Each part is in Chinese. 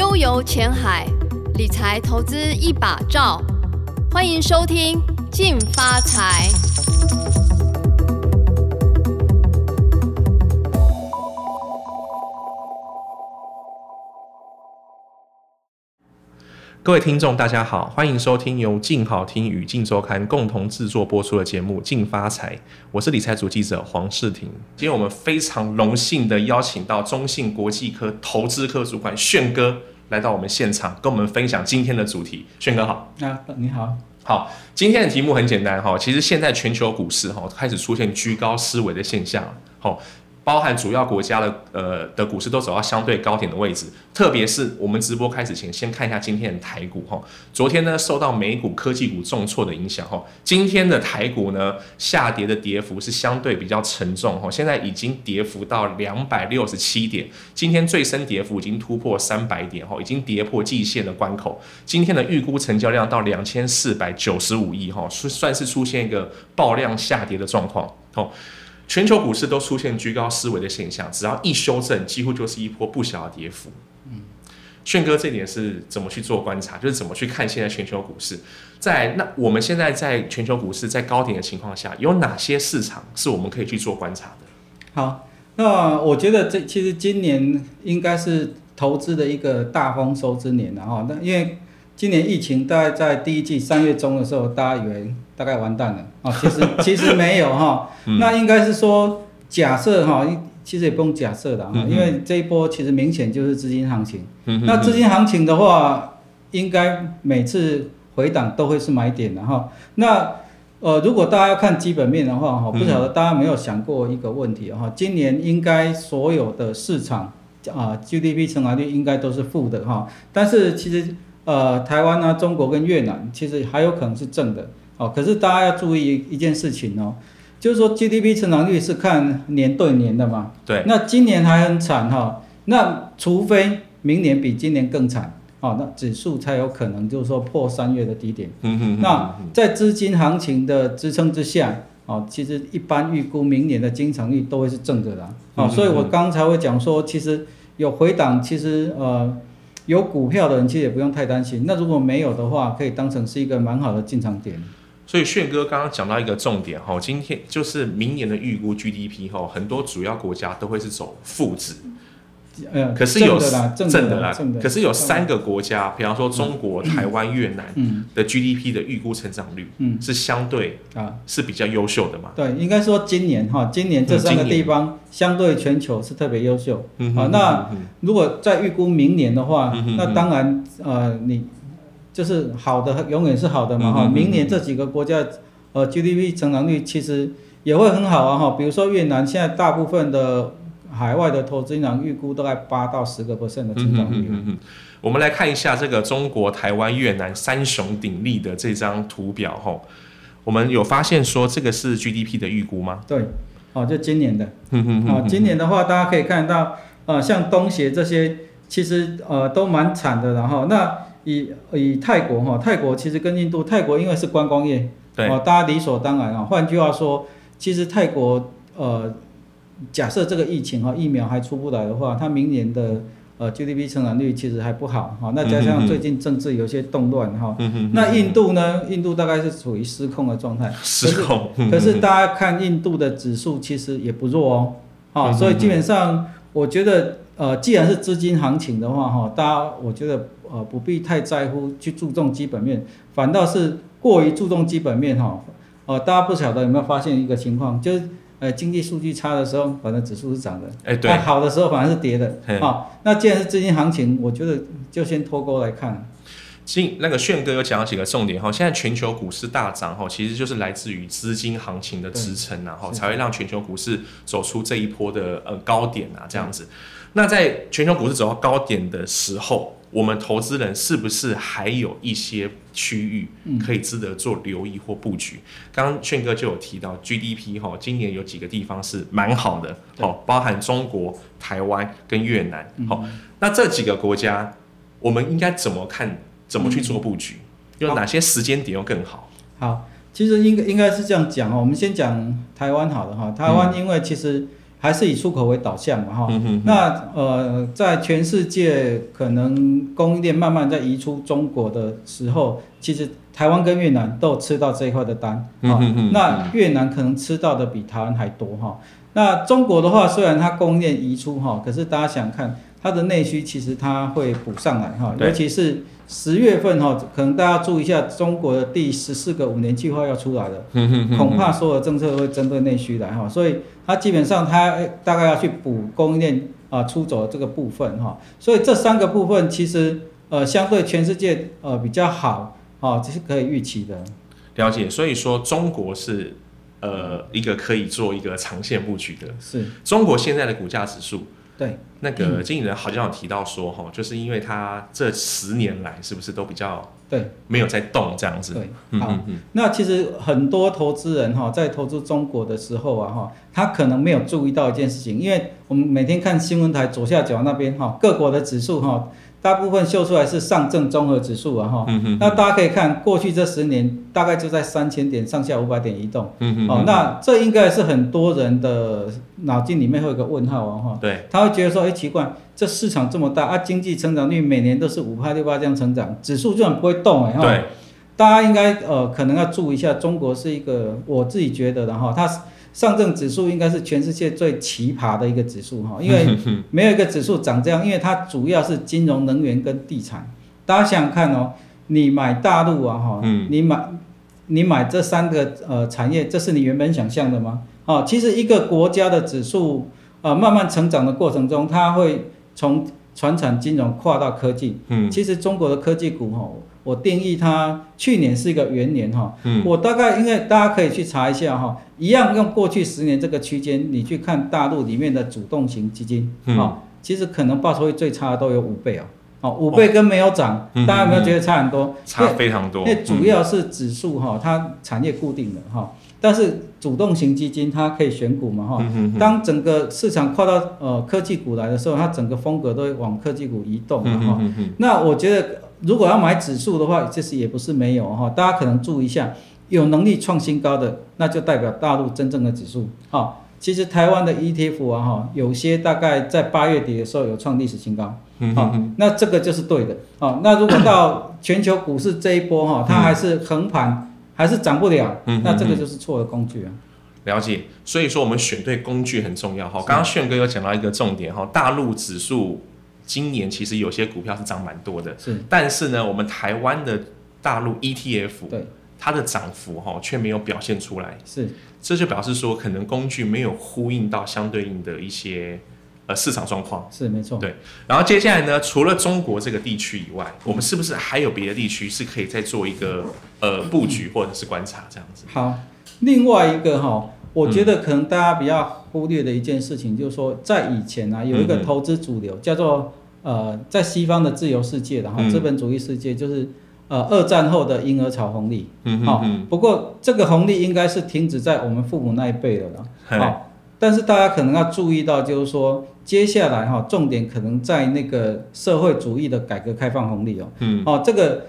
悠游前海，理财投资一把照。欢迎收听《进发财》。各位听众，大家好，欢迎收听由静好听与静周刊共同制作播出的节目《静发财》，我是理财组记者黄世廷。今天我们非常荣幸的邀请到中信国际科投资科主管炫哥来到我们现场，跟我们分享今天的主题。炫哥好，啊，你好，好，今天的题目很简单哈，其实现在全球股市哈开始出现居高思维的现象，好。包含主要国家的呃的股市都走到相对高点的位置，特别是我们直播开始前，先看一下今天的台股哈。昨天呢受到美股科技股重挫的影响哈，今天的台股呢下跌的跌幅是相对比较沉重哈，现在已经跌幅到两百六十七点，今天最深跌幅已经突破三百点哈，已经跌破季线的关口。今天的预估成交量到两千四百九十五亿哈，算算是出现一个爆量下跌的状况哦。全球股市都出现居高思维的现象，只要一修正，几乎就是一波不小的跌幅。嗯，炫哥这点是怎么去做观察？就是怎么去看现在全球股市？在那我们现在在全球股市在高点的情况下，有哪些市场是我们可以去做观察的？好，那我觉得这其实今年应该是投资的一个大丰收之年了哈。那因为今年疫情大概在第一季三月中的时候，大家以为。大概完蛋了啊！其实 其实没有哈，那应该是说假设哈，其实也不用假设的哈，因为这一波其实明显就是资金行情。那资金行情的话，应该每次回档都会是买点的哈。那呃，如果大家要看基本面的话哈，不晓得大家没有想过一个问题哈，今年应该所有的市场啊 GDP 成长率应该都是负的哈，但是其实呃台湾呢、中国跟越南其实还有可能是正的。哦，可是大家要注意一件事情哦，就是说 GDP 成长率是看年对年的嘛。对。那今年还很惨哈，那除非明年比今年更惨，哦，那指数才有可能就是说破三月的低点。嗯哼。那在资金行情的支撑之下，哦，其实一般预估明年的经常率都会是正的啦。哦，所以我刚才会讲说，其实有回档，其实呃有股票的人其实也不用太担心。那如果没有的话，可以当成是一个蛮好的进场点。所以炫哥刚刚讲到一个重点哈，今天就是明年的预估 GDP 哈，很多主要国家都会是走负值，嗯，可是有正的啦，可是有三个国家，比方说中国、台湾、越南的 GDP 的预估成长率，嗯，是相对啊。是比较优秀的嘛？对，应该说今年哈，今年这三个地方相对全球是特别优秀，啊，那如果再预估明年的话，那当然呃你。就是好的，永远是好的嘛哈。明年这几个国家，呃，GDP 成长率其实也会很好啊哈。比如说越南，现在大部分的海外的投资银行预估都在八到十个 percent 的增长率。我们来看一下这个中国、台湾、越南三雄鼎立的这张图表哈。我们有发现说这个是 GDP 的预估吗？对，哦，就今年的。哦，今年的话，大家可以看到，呃，像东协这些，其实呃都蛮惨的，然后那。以以泰国哈，泰国其实跟印度，泰国因为是观光业，对，哦，大家理所当然啊。换句话说，其实泰国呃，假设这个疫情哈，疫苗还出不来的话，它明年的呃 GDP 成长率其实还不好哈。那加上最近政治有些动乱哈，那印度呢，印度大概是处于失控的状态，失控。可是大家看印度的指数其实也不弱哦，好，所以基本上我觉得呃，既然是资金行情的话哈，大家我觉得。呃，不必太在乎去注重基本面，反倒是过于注重基本面哈。呃，大家不晓得有没有发现一个情况，就是呃经济数据差的时候，反正指数是涨的；哎，对，好的时候反而是跌的。好，那既然是资金行情，我觉得就先脱钩来看。新那个炫哥有讲到几个重点哈，现在全球股市大涨哈，其实就是来自于资金行情的支撑然后才会让全球股市走出这一波的呃高点啊这样子。那在全球股市走到高点的时候，我们投资人是不是还有一些区域可以值得做留意或布局？刚刚炫哥就有提到 GDP 哈，今年有几个地方是蛮好的，哦，包含中国、台湾跟越南。好，那这几个国家，我们应该怎么看？怎么去做布局？有哪些时间点又更好？好，其实应该应该是这样讲哦。我们先讲台湾好了哈。台湾因为其实还是以出口为导向嘛哈。嗯哼那呃，在全世界可能供应链慢慢在移出中国的时候，其实台湾跟越南都有吃到这一块的单啊、嗯哼哼那越南可能吃到的比台湾还多哈、那中国的话，虽然它供应链移出哈，可是大家想看它的内需，其实它会补上来哈，对。尤其是十月份哈，可能大家注意一下，中国的第十四个五年计划要出来了。嗯哼哼恐怕所有政策会针对内需来哈，所以它基本上它呃大概要去补供应链啊出走的这个部分哈，所以这三个部分其实呃相对全世界呃比较好啊，这是可以预期的。了解，所以说中国是呃一个可以做一个长线布局的。是中国现在的股价指数，对，那个经理人好像有提到说，哈，就是因为他这十年来是不是都比较对没有在动这样子？对，好。嗯嗯嗯，那其实很多投资人哈，在投资中国的时候啊哈，他可能没有注意到一件事情，因为我们每天看新闻台左下角那边哈，各国的指数哈，大部分秀出来是上证综合指数啊哈。嗯那大家可以看过去这十年大概就在三千点上下五百点移动。哦，那这应该是很多人的脑筋里面会有个问号啊哈。对，他会觉得说，哎，奇怪，这市场这么大啊，经济成长率每年都是五趴六趴这样成长，指数居然不会动哎哈。对，大家应该呃可能要注意一下，中国是一个我自己觉得的哈，它上证指数应该是全世界最奇葩的一个指数哈，因为 没有一个指数长这样，因为它主要是金融、能源跟地产。大家想想看哦，你买大陆啊哈，嗯你买你买这三个呃产业，这是你原本想象的吗？哦，其实一个国家的指数呃慢慢成长的过程中，它会从传产金融跨到科技。嗯其实中国的科技股哈，我定义它去年是一个元年哈，嗯。我大概因为大家可以去查一下哈，一样用过去十年这个区间，你去看大陆里面的主动型基金，嗯。哦，其实可能报酬率最差的都有五倍哦，哦，五倍跟没有涨，嗯大家有没有觉得差很多？差非常多。因为主要是指数哈，它产业固定的哈，但是主动型基金它可以选股嘛哈，当整个市场跨到呃科技股来的时候，它整个风格都会往科技股移动哈。那我觉得，如果要买指数的话，其实也不是没有哈，大家可能注意一下，有能力创新高的，那就代表大陆真正的指数哈。其实台湾的 ETF 啊哈，有些大概在八月底的时候有创历史新高，好、那这个就是对的啊。那如果到全球股市这一波哈，它还是横盘，还是涨不了，嗯那这个就是错的工具啊。了解，所以说我们选对工具很重要哈。刚刚炫哥有讲到一个重点哈，大陆指数今年其实有些股票是涨蛮多的，是。但是呢，我们台湾的大陆 ETF 对，它的涨幅哈却没有表现出来，是。这就表示说可能工具没有呼应到相对应的一些呃市场状况。是没错。对。然后接下来呢，除了中国这个地区以外，我们是不是还有别的地区是可以再做一个呃布局或者是观察这样子？好，另外一个哈，我嗯觉得可能大家比较忽略的一件事情，就是说在以前啊，有一个投资主流叫做呃，在西方的自由世界的哈，嗯资本主义世界，就是呃二战后的婴儿潮红利。好不过这个红利应该是停止在我们父母那一辈了啦。嘿好，但是大家可能要注意到，就是说接下来哈，重点可能在那个社会主义的改革开放红利哦。嗯哦，这个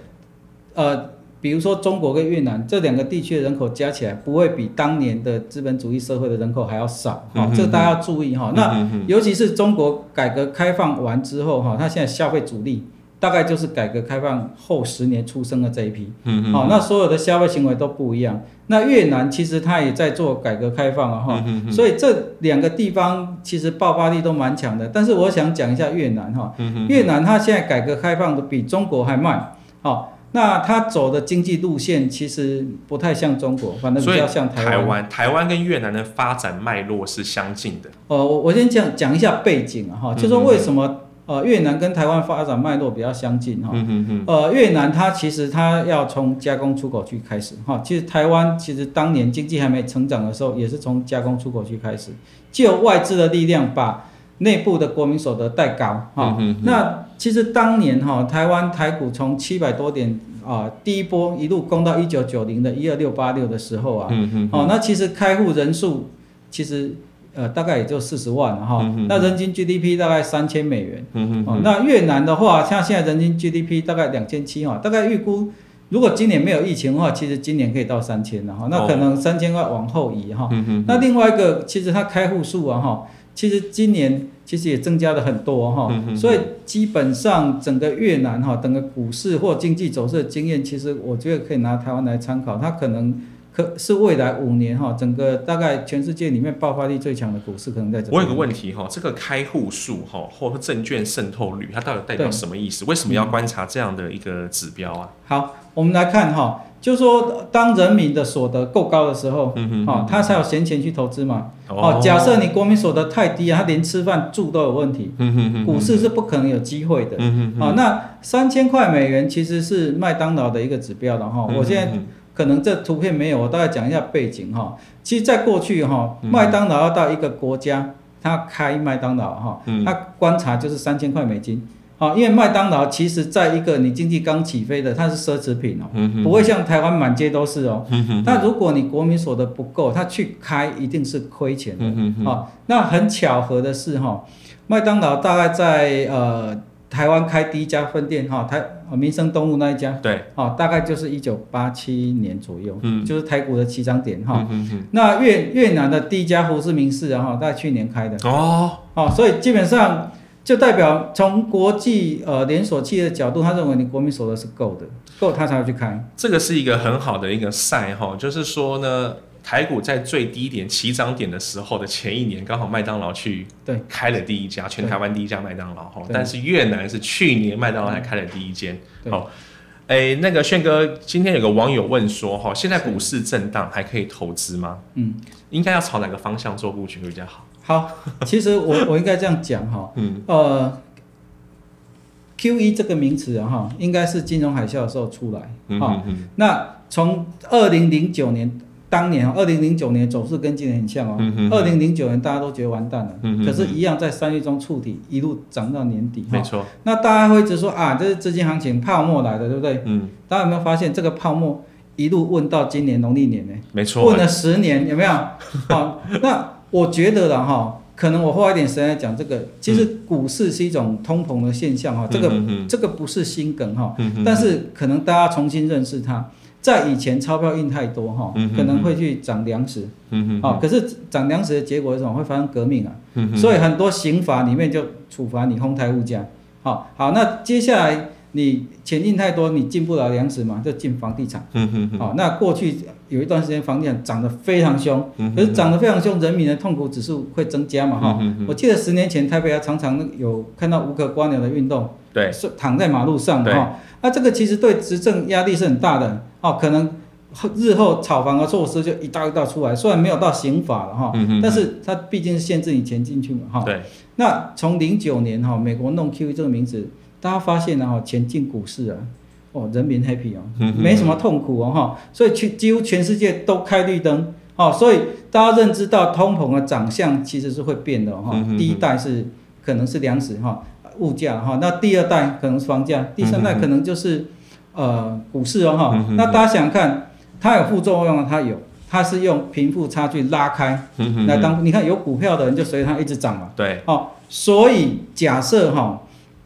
呃，比如说中国跟越南这两个地区的人口加起来，不会比当年的资本主义社会的人口还要少。哈，哦这个大家要注意哈。那尤其是中国改革开放完之后哈，它现在消费主力大概就是改革开放后十年出生的这一批。好、那所有的消费行为都不一样。那越南其实它也在做改革开放啊，哈、嗯所以这两个地方其实爆发力都蛮强的。但是我想讲一下越南哈、嗯越南它现在改革开放的比中国还慢，好、那他走的经济路线其实不太像中国，反正比较像台湾。台湾，台湾跟越南的发展脉络是相近的。呃，我我先讲讲一下背景啊，哈、就说为什么呃越南跟台湾发展脉络比较相近哈、嗯呃，越南它其实它要从加工出口区开始哈，其实台湾其实当年经济还没成长的时候，也是从加工出口区开始，借由外资的力量把内部的国民所得带高哈。那其实当年哈，台湾台股从七百多点啊、第一波一路攻到一九九零的一二六八六的时候啊，哦，那其实开户人数其实呃大概也就四十万了哈，嗯那人均 GDP 大概三千美元。哦，那越南的话，像现在人均 GDP 大概两千七哈，大概预估如果今年没有疫情的话，其实今年可以到三千了哈，那可能三千块往后移哈。嗯，那另外一个，其实它开户数啊哈，其实今年其实也增加了很多哈、嗯所以基本上整个越南哈，整个股市或经济走势的经验，其实我觉得可以拿台湾来参考，它可能可是未来五年哈，整个大概全世界里面爆发力最强的股市可能在。我有个问题哈，这个开户数哈，或者证券渗透率，它到底代表什么意思？为什么要观察这样的一个指标啊？好，我们来看哈，就说当人民的所得够高的时候，嗯哦，他才有闲钱去投资嘛。哦，假设你国民所得太低啊，他连吃饭住都有问题，嗯哼哼股市是不可能有机会的。嗯哼啊、那三千块美元其实是麦当劳的一个指标的哈。我现在嗯可能这图片没有，我大概讲一下背景哈。其实，在过去哈，麦当劳要到一个国家，他开麦当劳哈，嗯他观察就是三千块美金。啊，因为麦当劳其实在一个你经济刚起飞的，它是奢侈品哦，嗯不会像台湾满街都是哦。那如果你国民所得不够，他去开一定是亏钱的。啊，那很巧合的是哈，麦当劳大概在呃台湾开第一家分店哈，台呃民生东路那一家，对，哦，大概就是一九八七年左右，嗯就是台股的起涨点哈。那越越南的第一家胡志明市啊哈，大概去年开的，哦，哦，所以基本上就代表从国际呃连锁企业的角度，他认为你国民所得是够的，够他才会去开。这个是一个很好的一个赛哈，就是说呢，台股在最低点起涨点的时候的前一年，刚好麦当劳去对开了第一家，全台湾第一家麦当劳哈，但是越南是去年麦当劳才开了第一间，对好。哎，那个炫哥，今天有个网友问说，哈，现在股市震荡还可以投资吗？嗯，应该要朝哪个方向做布局会比较好？好，其实我我应该这样讲哈，嗯呃，Q E 这个名词啊哈，应该是金融海啸的时候出来哈。嗯那从二零零九年当年啊，二零零九年走势跟今年很像哦。二零零九年大家都觉得完蛋了，可是，一样在三月中触底，一路涨到年底哈。没错，那大家会一直说啊，这是资金行情泡沫来的，对不对？嗯，大家有没有发现这个泡沫一路问到今年农历年呢？没错问，了十年，有没有？好，那我觉得了哈，可能我花一点时间来讲这个。其实股市是一种通膨的现象哈，这个这个不是新梗哈，嗯但是可能大家重新认识它。在以前钞票印太多哈可能会去涨粮食，好，可是涨粮食的结果是什么？会发生革命啊，所以很多刑法里面就处罚你哄抬物价。好，好，那接下来你钱印太多，你进不了粮食嘛，就进房地产。嗯哼哼好，那过去有一段时间房地产涨得非常凶，嗯可是涨得非常凶，人民的痛苦指数会增加嘛哈。嗯哼哼我记得十年前台北还常常有看到无可刮鸟的运动，对，是躺在马路上对的哈。那这个其实对执政压力是很大的哦，可能日后炒房的措施就一道一道出来，虽然没有到刑法了哈，嗯哼但是它毕竟是限制你钱进去嘛哈。对，那从零九年哈，美国弄 QE 这个名字，大家发现了哈，前进股市啊，哦，人民 happy 哦，没什么痛苦哦哈，所以全几乎全世界都开绿灯哦，所以大家认知到通膨的长相其实是会变的哈第一代是可能是粮食哈物价哈，那第二代可能是房价，第三代可能就是呃股市哦哈那大家想想看，它有副作用啊，它有。它是用贫富差距拉开来当，你看有股票的人就随它一直涨嘛，对，哦，所以假设哈、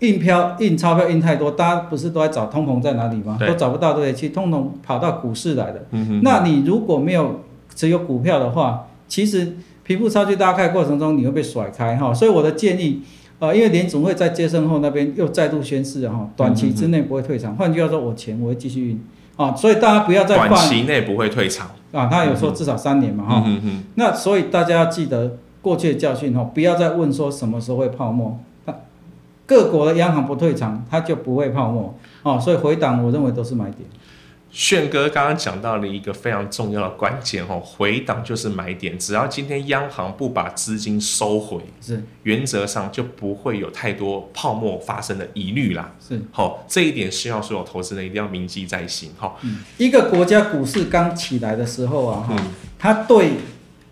印票印钞票印太多，大家不是都在找通膨在哪里吗？都找不到，对不对？其实通膨跑到股市来的。那你如果没有持有股票的话，其实贫富差距拉开的过程中，你会被甩开哈、所以我的建议，呃，因为联总会在接生后那边又再度宣示了哈，短期之内不会退场。换句话说，我钱我会继续印啊、所以大家不要再短犯期内不会退场。啊，他有说至少三年嘛哈、那所以大家要记得过去的教训哈，不要再问说什么时候会泡沫。那各国的央行不退场，它就不会泡沫哦。所以回档，我认为都是买点。炫哥刚刚讲到了一个非常重要的关键哦，回档就是买点，只要今天央行不把资金收回，是原则上就不会有太多泡沫发生的疑虑啦。是，好、这一点希望所有投资人一定要铭记在心。好、一个国家股市刚起来的时候啊，哈、嗯它对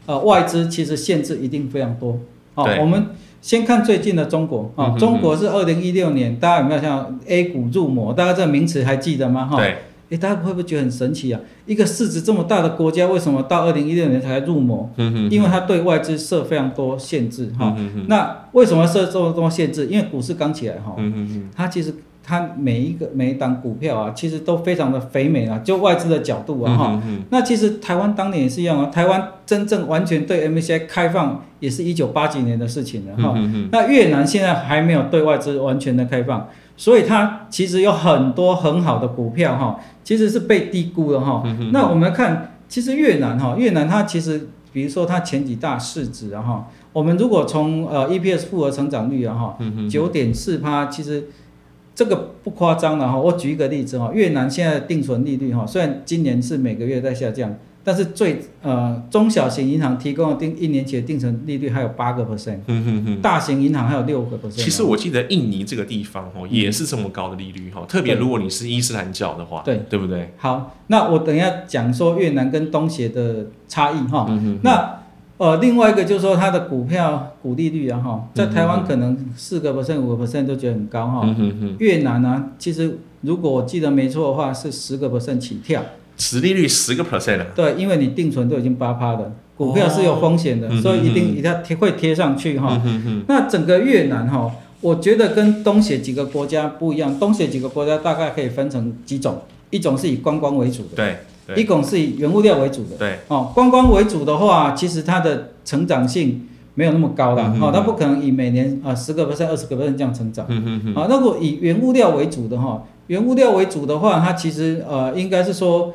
呃外资其实限制一定非常多。哦，我们先看最近的中国啊、中国是二零一六年，大家有没有像 A 股入魔？大家这个名词还记得吗？哈、对，诶，大家会不会觉得很神奇啊？一个市值这么大的国家，为什么到二零一六年才入魔？因为它对外资设非常多限制哈。那为什么设这么多限制？因为股市刚起来哈，它其实它每一个每一档股票啊，其实都非常的肥美啊，就外资的角度啊哈。那其实台湾当年也是一样啊，台湾真正完全对 MSCI 开放，也是一九八几年的事情了哈。那越南现在还没有对外资完全的开放，所以它其实有很多很好的股票哈，其实是被低估了哈。嗯那我们来看，其实越南哈，越南它其实比如说它前几大市值啊哈，我们如果从呃 EPS 复合成长率啊哈，嗯九点四趴，其实这个不夸张的哈。我举一个例子哈，越南现在的定存利率哈，虽然今年是每个月在下降，但是最呃中小型银行提供的定一年期的定存利率还有八个 percent。大型银行还有六个 percent。其实我记得印尼这个地方哦，也是这么高的利率哈，特别如果你是伊斯兰教的话，对对不对？好，那我等一下讲说越南跟东协的差异哈。那呃，另外一个就是说它的股票股利率啊哈，在台湾可能四个 percent 五个 percent 都觉得很高哈。越南呢、其实如果我记得没错的话，是十个 percent 起跳。实利率十个 percent 啊，对，因为你定存都已经八趴了，股票是有风险的，哦所以一定嗯一定要贴会贴上去哈。那整个越南哈，我觉得跟东协几个国家不一样，东协几个国家大概可以分成几种，一种是以观光为主的，对对一种是以原物料为主的。对，哦，观光为主的话，其实它的成长性没有那么高啦，嗯哦，它不可能以每年啊十个 percent、二十个 percent 这样成长。嗯嗯嗯，啊，那如果以原物料为主的哈，原物料为主的话，它其实呃应该是说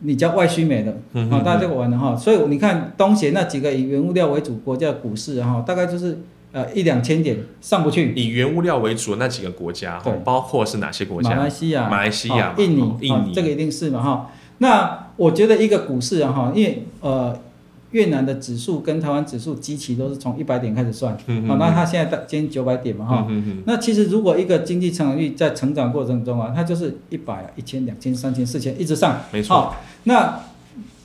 你叫外需美的，嗯啊，大家这个玩的哈，所以你看东协那几个以原物料为主国家的股市哈，大概就是呃一两千点上不去。以原物料为主的那几个国家包括是哪些国家？马？来西亚、马来西亚哦印尼。哦、印尼。哦这个一定是嘛哈。那我觉得一个股市啊哈，因为呃越南的指数跟台湾指数基期都是从一百点开始算，嗯好、那它现在到接近九百点嘛哈。那其实如果一个经济成长率在成长过程中啊，它就是一百、一千、两千、三千、四千一直上，没错。好那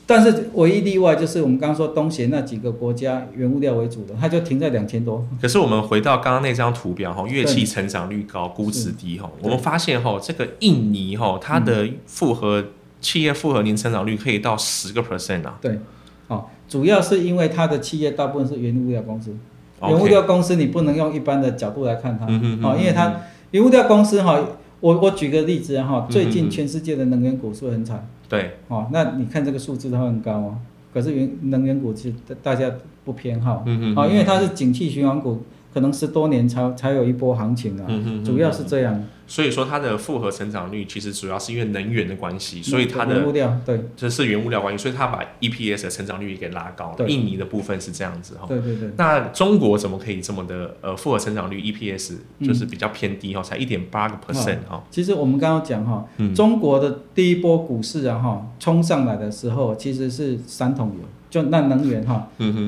但是唯一例外就是我们刚刚说东协那几个国家原物料为主的，它就停在两千多。可是我们回到刚刚那张图表哈，乐器成长率高，估值低哈，我们发现哈，这个印尼哈，它的复合企业复合年成长率可以到十个 percent 啊。对，好、主要是因为它的企业大部分是原物料公司。原物料公司你不能用一般的角度来看它，哦，嗯因为它原物料公司哈，我我举个例子哈，最嗯近全世界的能源股是很惨？对，哦，那你看这个数字它很高哦，可是原能源股其实大家不偏好，嗯哦，因为它是景气循环股，可能十多年才才有一波行情啊，嗯哼主要是这样，所以说它的复合成长率其实主要是因为能源的关系，所以它的原物料，对这是原物料关系，所以它把 EPS 的成长率给拉高了。印尼的部分是这样子哈。对对对，那中国怎么可以这么的呃复合成长率 EPS 嗯就是比较偏低哈，才一点八个 percent 哈。其实我们刚刚讲哈，嗯中国的第一波股市啊哈冲上来的时候，其实是三桶油，就那能源哈，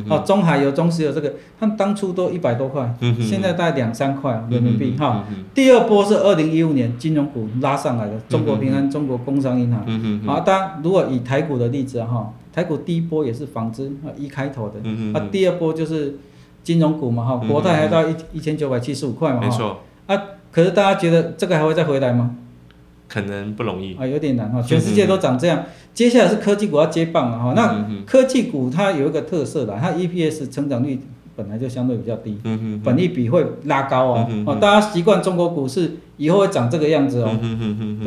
哦，中海油、中石油这个，他们当初都一百多块，嗯现在大概两三块人民币哈。第二波是二零一五年金融股拉上来的，中国平安、中国工商银行。嗯嗯好，当然如果以台股的例子啊哈，台股第一波也是纺织啊一开头的，嗯啊第二波就是金融股嘛哈，嗯国泰还到一一千九百七十五块嘛哈。没错，可是大家觉得这个还会再回来吗？可能不容易。啊，有点难哈，全世界都长这样。接下来是科技股要接棒了哈，那科技股它有一个特色的，它 EPS 成长率本来就相对比较低，嗯嗯本益比会拉高哦。嗯哦，大家习惯中国股市以后会长这个样子哦。嗯哼哼哼哼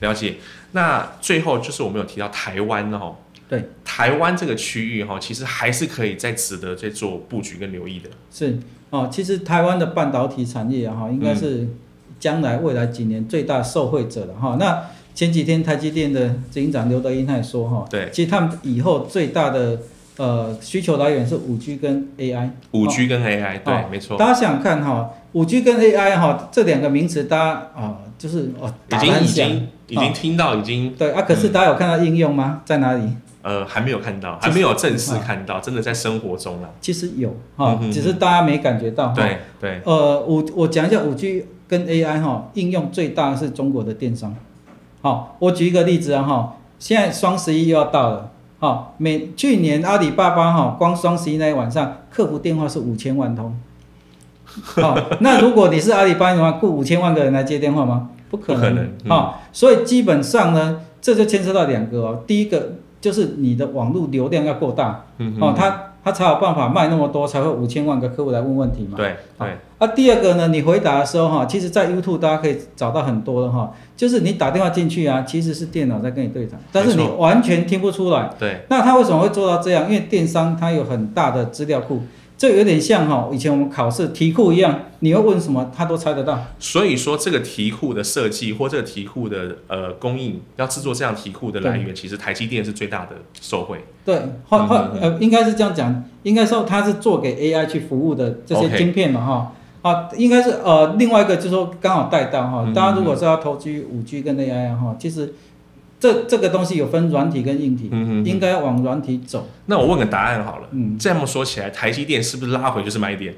对了解。那最后就是我们有提到台湾哦，对，台湾这个区域哈，其实还是可以再值得再做布局跟留意的。是哦，其实台湾的半导体产业啊哈，应该嗯是将来未来几年最大受惠者了哈。那前几天台积电的执行长刘德英他也说哈，对，其实他们以后最大的呃需求来源是五 G 跟 AI。五 G 跟 AI，对哦，没错，大家想想看哈，五 G 跟 AI 哈这两个名词，大家啊、就是哦已经已经已经听到，已经对啊，可是大家有看到应用吗？在哪里？呃还没有看到，就是还没有正式看到，真的在生活中了。其实有哈嗯，只是大家没感觉到哈。对对，呃，我我讲一下五 G 跟 AI 哈，应用最大的是中国的电商。好，我举一个例子啊哈，现在双十一又要到了，好，每去年阿里巴巴哈，光双十一那一晚上客服电话是五千万通。好，那如果你是阿里巴巴的话，雇五千万个人来接电话吗？不可能。不可能嗯好，所以基本上呢，这就牵涉到两个哦，第一个就是你的网络流量要够大，嗯哦，它他才有办法卖那么多，才会五千万个客户来问问题嘛。对对，啊，第二个呢，你回答的时候哈，其实在 YouTube 大家可以找到很多的哈，就是你打电话进去啊，其实是电脑在跟你对谈，但是你完全听不出来。对，那他为什么会做到这样？因为电商它有很大的资料库，这有点像哈以前我们考试题库一样，你要问什么，他都猜得到。所以说这个题库的设计或这个题库的呃供应，要制作这样题库的来源，其实台积电是最大的受惠。对，或或嗯嗯呃，应该是这样讲，应该说它是做给 AI 去服务的这些晶片嘛哈。啊，应该是呃，另外一个就是说刚好带到哈嗯，大家如果是要投资五 G 跟 AI 啊哈，其实这这个东西有分软体跟硬体，嗯哼应该往软体走。那我问个答案好了，嗯，这么说起来，台积电是不是拉回就是买点？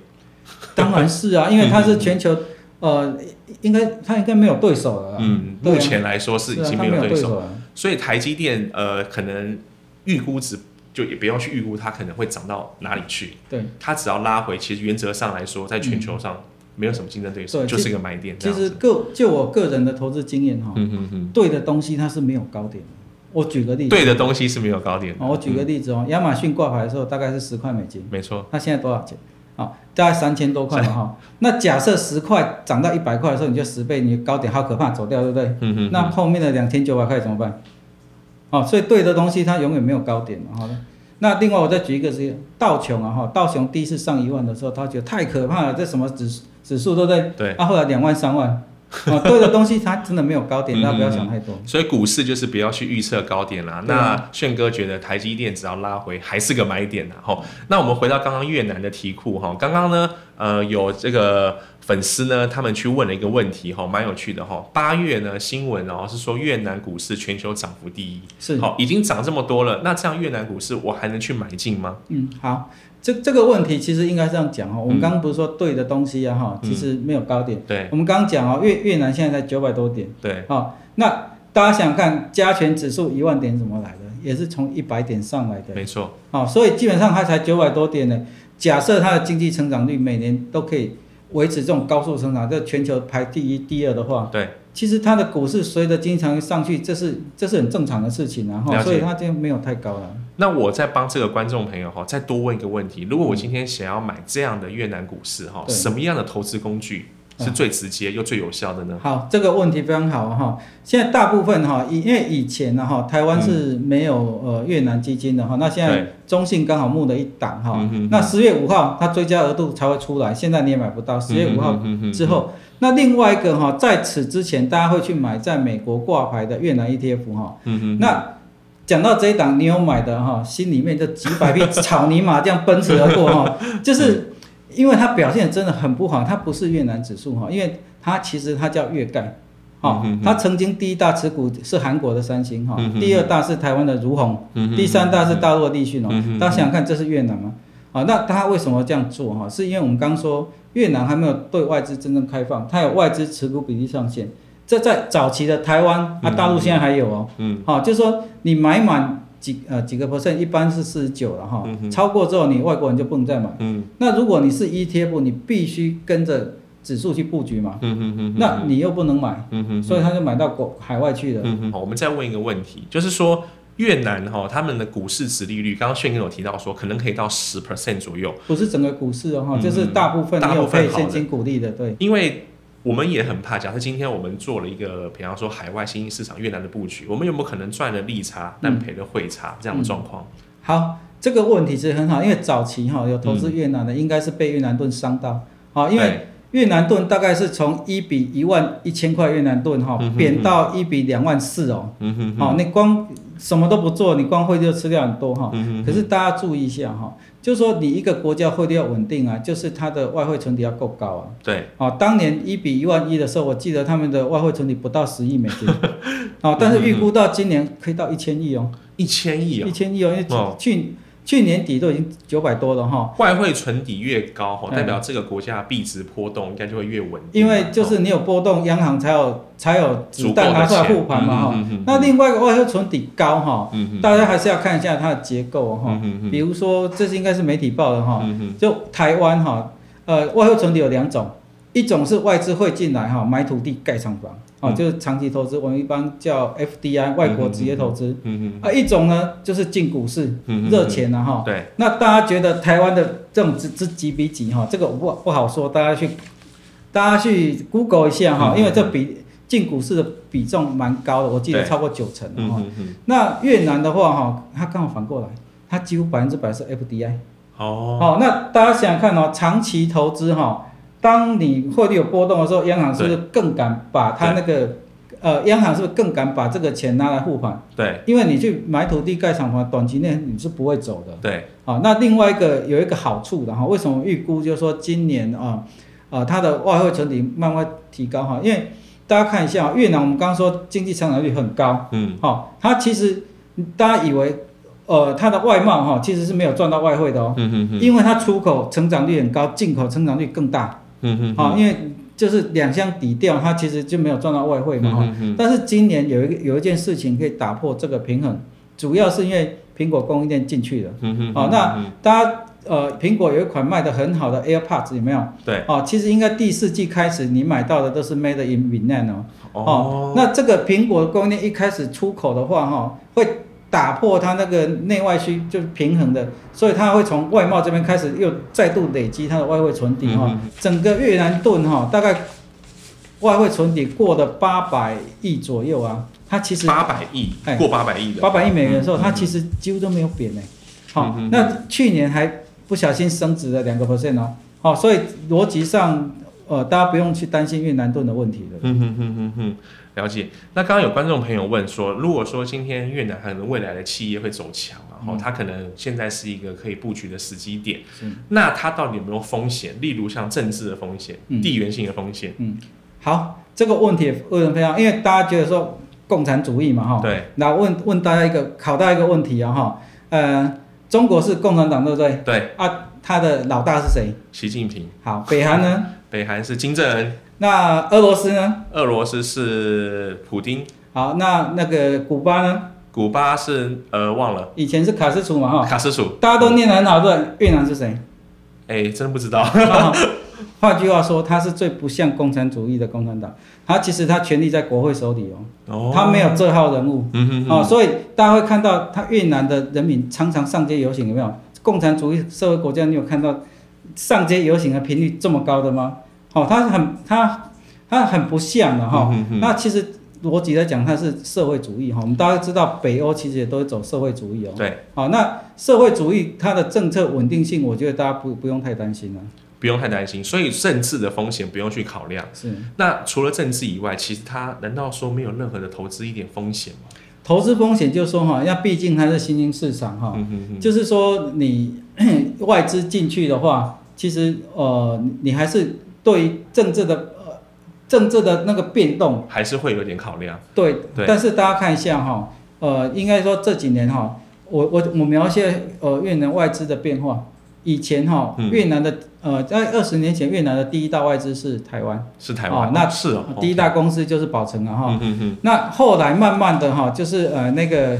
当然是啊，因为它是全球呃，应该它应该没有对手了。嗯，目前来说是已经没有对手，对手了。所以台积电呃可能预估值就也不要去预估它可能会涨到哪里去，对，它只要拉回，其实原则上来说，在全球上没有什么竞争对手，对就是一个买点其实。个就我个人的投资经验哈，对的东西它是没有高点的。我举个例子，对的东西是没有高点的。哦，我举个例子哦，亚马逊挂牌的时候大概是十块美金，没错，那现在多少钱？啊、大概三千多块嘛哈。那假设十块涨到一百块的时候，你就十倍，你高点好可怕，走掉，对不对？嗯哼，那后面的两千九百块怎么办？哦，所以对的东西它永远没有高点嘛，好的。那另外我再举一个是道琼啊哈，道琼第一次上一万的时候，他觉得太可怕了，这什么指指数都在对？啊，后来两万三万，啊，对的东西它真的没有高点，嗯大家不要想太多。所以股市就是不要去预测高点啦。啊那炫哥觉得台积电只要拉回还是个买点啦。吼，那我们回到刚刚越南的题库哈，刚刚呢，呃，有这个粉丝呢，他们去问了一个问题哈，蛮有趣的哈。八月呢新闻哦是说越南股市全球涨幅第一，是，好，已经涨这么多了，那这样越南股市我还能去买进吗？嗯，好，这这个问题其实应该这样讲哈，我们嗯刚刚不是说对的东西啊哈，嗯其实没有高点。对我们刚刚讲哦，越越南现在才九百多点，对，好，那大家想想看，加权指数一万点怎么来的？也是从一百点上来的。没错，好，所以基本上它才九百多点呢。假设它的经济成长率每年都可以维持这种高速成长，在全球排第一、第二的话，对，其实它的股市随着经常上去，这是这是很正常的事情啊，哈，了解所以它就没有太高了。那我再帮这个观众朋友哈，再多问一个问题：如果我今天想要买这样的越南股市哈，对什么样的投资工具是最直接又最有效的呢？好，这个问题非常好哈。现在大部分哈，以因为以前呢哈，台湾是没有呃越南基金的哈，那现在，中信刚好募了一档哈那十月五号它追加额度才会出来，现在你也买不到。十月五号嗯哼之，后，那另外一个哈，在此之前大家会去买在美国挂牌的越南 ETF 哈，嗯哼，那。讲到这一档，你有买的哈，心里面就几百匹草泥马这样奔驰而过哈，就是因为它表现真的很不好，它不是越南指数哈，因为它其实它叫越盖，哈它曾经第一大持股是韩国的三星哈第二大是台湾的如虹，第三大是大陆的立讯哦大家想想看，这是越南吗？啊，那它为什么这样做哈？是因为我们刚说越南还没有对外资真正开放，它有外资持股比例上限。这在早期的台湾啊，嗯大陆现在还有哦。嗯，好、就是说你买满几呃几个 percent，一般是四十九了哈。嗯，超过之后你外国人就不能再买。嗯。那如果你是 ETF，你必须跟着指数去布局嘛，嗯哼哼，那你又不能买，嗯哼，所以他就买到国海外去了。嗯哼，好，我们再问一个问题，就是说越南哈他们的股市殖利率，刚刚炫哥有提到说可能可以到十 percent 左右，不是整个股市哦，哈、嗯就是大部分大你有部分现金股利的，对。因为我们也很怕，假设今天我们做了一个，比方说海外新兴市场越南的布局，我们有没有可能赚了利差，但赔了汇差这样的状况？好，这个问题其实很好，因为早期哈、有投资越南的，应该是被越南盾伤到，好、因为越南盾大概是从一比一万一千块越南盾哈嗯，贬到一比两万四哦。好、你光什么都不做，你光汇率就吃掉很多哈。可是大家注意一下哈，就是说你一个国家汇率要稳定啊，就是它的外汇存底要够高啊。对，哦，当年一比一万一的时候，我记得他们的外汇存底不到十亿美金，哦，但是预估到今年可以到一千亿哦，一千亿一哦，千亿哦，因为哦去去年底都已经九百多了哈。外汇存底越高哈，嗯代表这个国家的币值波动应该就会越稳定。因为就是你有波动，央行才有才有子弹拿出来护盘嘛哈。嗯哼哼哼。那另外一个外汇存底高哈，大家还是要看一下它的结构哈。比如说，这是应该是媒体报的哈，就台湾哈，呃，外汇存底有两种，一种是外资会进来哈，买土地盖厂房，哦，嗯。就是长期投资，我们一般叫 FDI 外国职业投资。嗯嗯啊，一种呢就是进股市嗯热钱了哈。对，那大家觉得台湾的这种之之几比几哈，这个不不好说，大家去大家去 Google 一下哈，嗯因为这比进股市的比重蛮高的，我记得超过九成那越南的话哈，它刚好反过来，它几乎百分之百是 FDI。哦，哦，那大家想想看哦，长期投资哈，当你汇率有波动的时候，央行是不是更敢把它那个呃，央行是不是更敢把这个钱拿来付款？对。因为你去买土地盖厂房，短期内你是不会走的。对，啊，那另外一个有一个好处的哈，为什么预估就是说今年啊啊它的外汇存底慢慢提高哈？因为大家看一下啊越南，我们刚刚说经济成长率很高，嗯。好、它其实大家以为呃它的外贸哈其实是没有赚到外汇的哦，嗯嗯嗯因为它出口成长率很高，进口成长率更大，嗯嗯，好、因为就是两相抵掉，它其实就没有赚到外汇嘛哈。但是今年有一个有一件事情可以打破这个平衡，主要是因为苹果供应链进去了。嗯哼，哦、那大家呃，苹果有一款卖的很好的 AirPods 有没有？对哦，其实应该第四季开始你买到的都是 Made in Vietnam 哦。哦，那这个苹果供应链一开始出口的话哈、会打破它那个内外需就是平衡的，所以它会从外贸这边开始又再度累积它的外汇存底哈、嗯整个越南盾哈、大概外汇存底过了八百亿左右啊，它其实八百亿哎过八百亿的，八百亿美元的时候，嗯它其实几乎都没有贬呢。好、那去年还不小心升值了两个 percent 哦。好、所以逻辑上，呃，大家不用去担心越南盾的问题了。嗯哼哼哼哼，了解。那刚刚有观众朋友问说，如果说今天越南可能未来的企业会走强，然后它可能现在是一个可以布局的时机点，是那它到底有没有风险？例如像政治的风险、嗯地缘性的风险，嗯好，这个问题也问得非常，因为大家觉得说共产主义嘛，哈、对那问问大家一个考大家一个问题啊，哈，呃，中国是共产党对不对？对，啊，他的老大是谁？习近平，好，北韩呢？北韩是金正恩，那俄罗斯呢？俄罗斯是普丁，好，那那个古巴呢？古巴是呃忘了以前是卡斯楚嘛，哈、卡斯楚，大家都念得很好，对？越南是谁？哎，真不知道，啊换句话说，他是最不像共产主义的共产党。他其实他权力在国会手里哦，哦他没有这号人物哦，嗯哼哼，所以大家会看到他越南的人民常常上街游行，有没有？共产主义社会国家，你有看到上街游行的频率这么高的吗？哦，他很他他很不像的哈、那其实逻辑来讲，它是社会主义哈、我们大家知道北欧其实也都是走社会主义哦。对，好、那社会主义它的政策稳定性，我觉得大家不不用太担心了。不用太担心，所以政治的风险不用去考量。是。那除了政治以外，其实它难道说没有任何的投资一点风险吗？投资风险就是说哈，那毕竟它是新兴市场哈，就是说你外资进去的话，其实呃你还是对于政治的呃政治的那个变动，还是会有点考量。对，对。但是大家看一下哈，呃，应该说这几年哈，我我我描写呃越南外资的变化，以前哈嗯。越南的呃在二十年前越南的第一大外资是台湾，是台湾，哦那是哦，第一大公司就是宝成了哈，嗯。那后来慢慢的哈，就是呃那个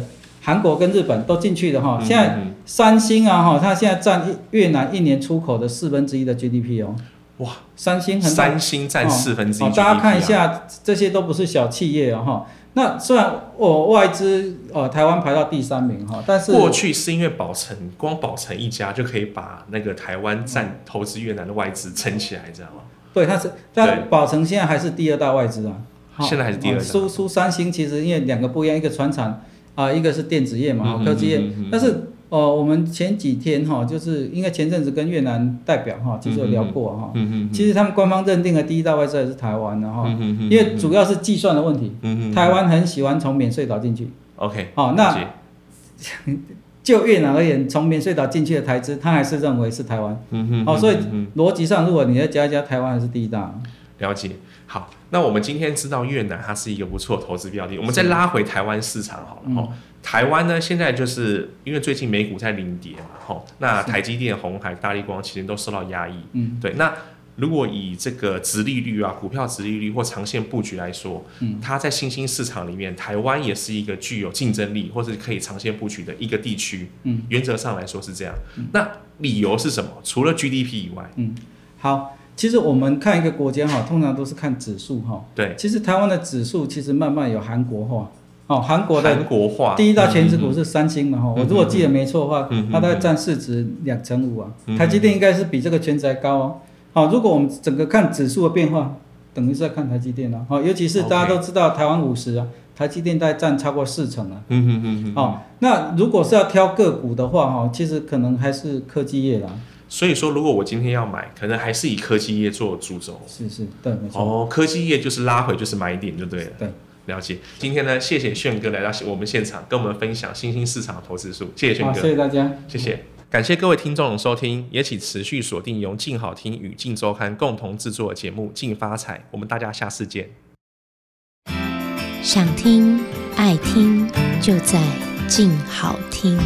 韩国跟日本都进去的哈。嗯现在嗯三星啊哈，它现在占越南一年出口的四分之一的 GDP 哦。哇，三星很大三星占四分之一、哦，大家看一，下，这些都不是小企业哦哈。那虽然我、外资呃台湾排到第三名哈，但是过去是因为宝城，光宝城一家就可以把那个台湾占投资越南的外资撑起来，知道吗？对它是，但宝城现在还是第二大外资啊。好现在还是第二输输三星其实因为两个不一样，一个船厂啊、一个是电子业嘛，嗯科技业。嗯嗯嗯但是呃，我们前几天哈，就是应该前阵子跟越南代表哈，其实有聊过哈。嗯嗯其实他们官方认定的第一大外资还是台湾的哈，嗯嗯因为主要是计算的问题。嗯台湾很喜欢从免税岛进去，OK，好那 就越南而言，从免税岛进去的台资，他还是认为是台湾。嗯哼哦所以逻辑上，如果你再加一加，台湾还是第一大。了解。好，那我们今天知道越南它是一个不错的投资标的，我们再拉回台湾市场好了嗯哈。台湾呢，现在就是因为最近美股在领跌嘛，哈，那台积电、红海、大力光其实都受到压抑。嗯，对，那如果以这个殖利率啊、股票殖利率或长线布局来说，嗯，它在新兴市场里面，台湾也是一个具有竞争力或是可以长线布局的一个地区。嗯，原则上来说是这样。那理由是什么？除了 GDP 以外，嗯好，其实我们看一个国家哈，通常都是看指数哈。对，其实台湾的指数其实慢慢有韩国化。哦，韩国的韩国化第一大全指股是三星嘛哈，我如果记得没错的话嗯嗯，它大概占市值两成五啊嗯。台积电应该是比这个全值还高哦。好，如果我们整个看指数的变化，等于是在看台积电了。好，尤其是大家都知道台湾五十啊，台积电大概占超过四成啊。嗯哼哼哼。哦，那如果是要挑个股的话哈，其实可能还是科技业啦。所以说，如果我今天要买，可能还是以科技业做主轴。是是，对，没错。哦，科技业就是拉回就是买点就对了。对，了解。今天呢，谢谢炫哥来到我们现场，跟我们分享新兴市场的投资术。谢谢炫，哥，谢谢大家。谢谢。感谢各位听众的收听，也请持续锁定由静好听与静周刊共同制作的节目《静发财》，我们大家下次见。想听爱听，就在静好听。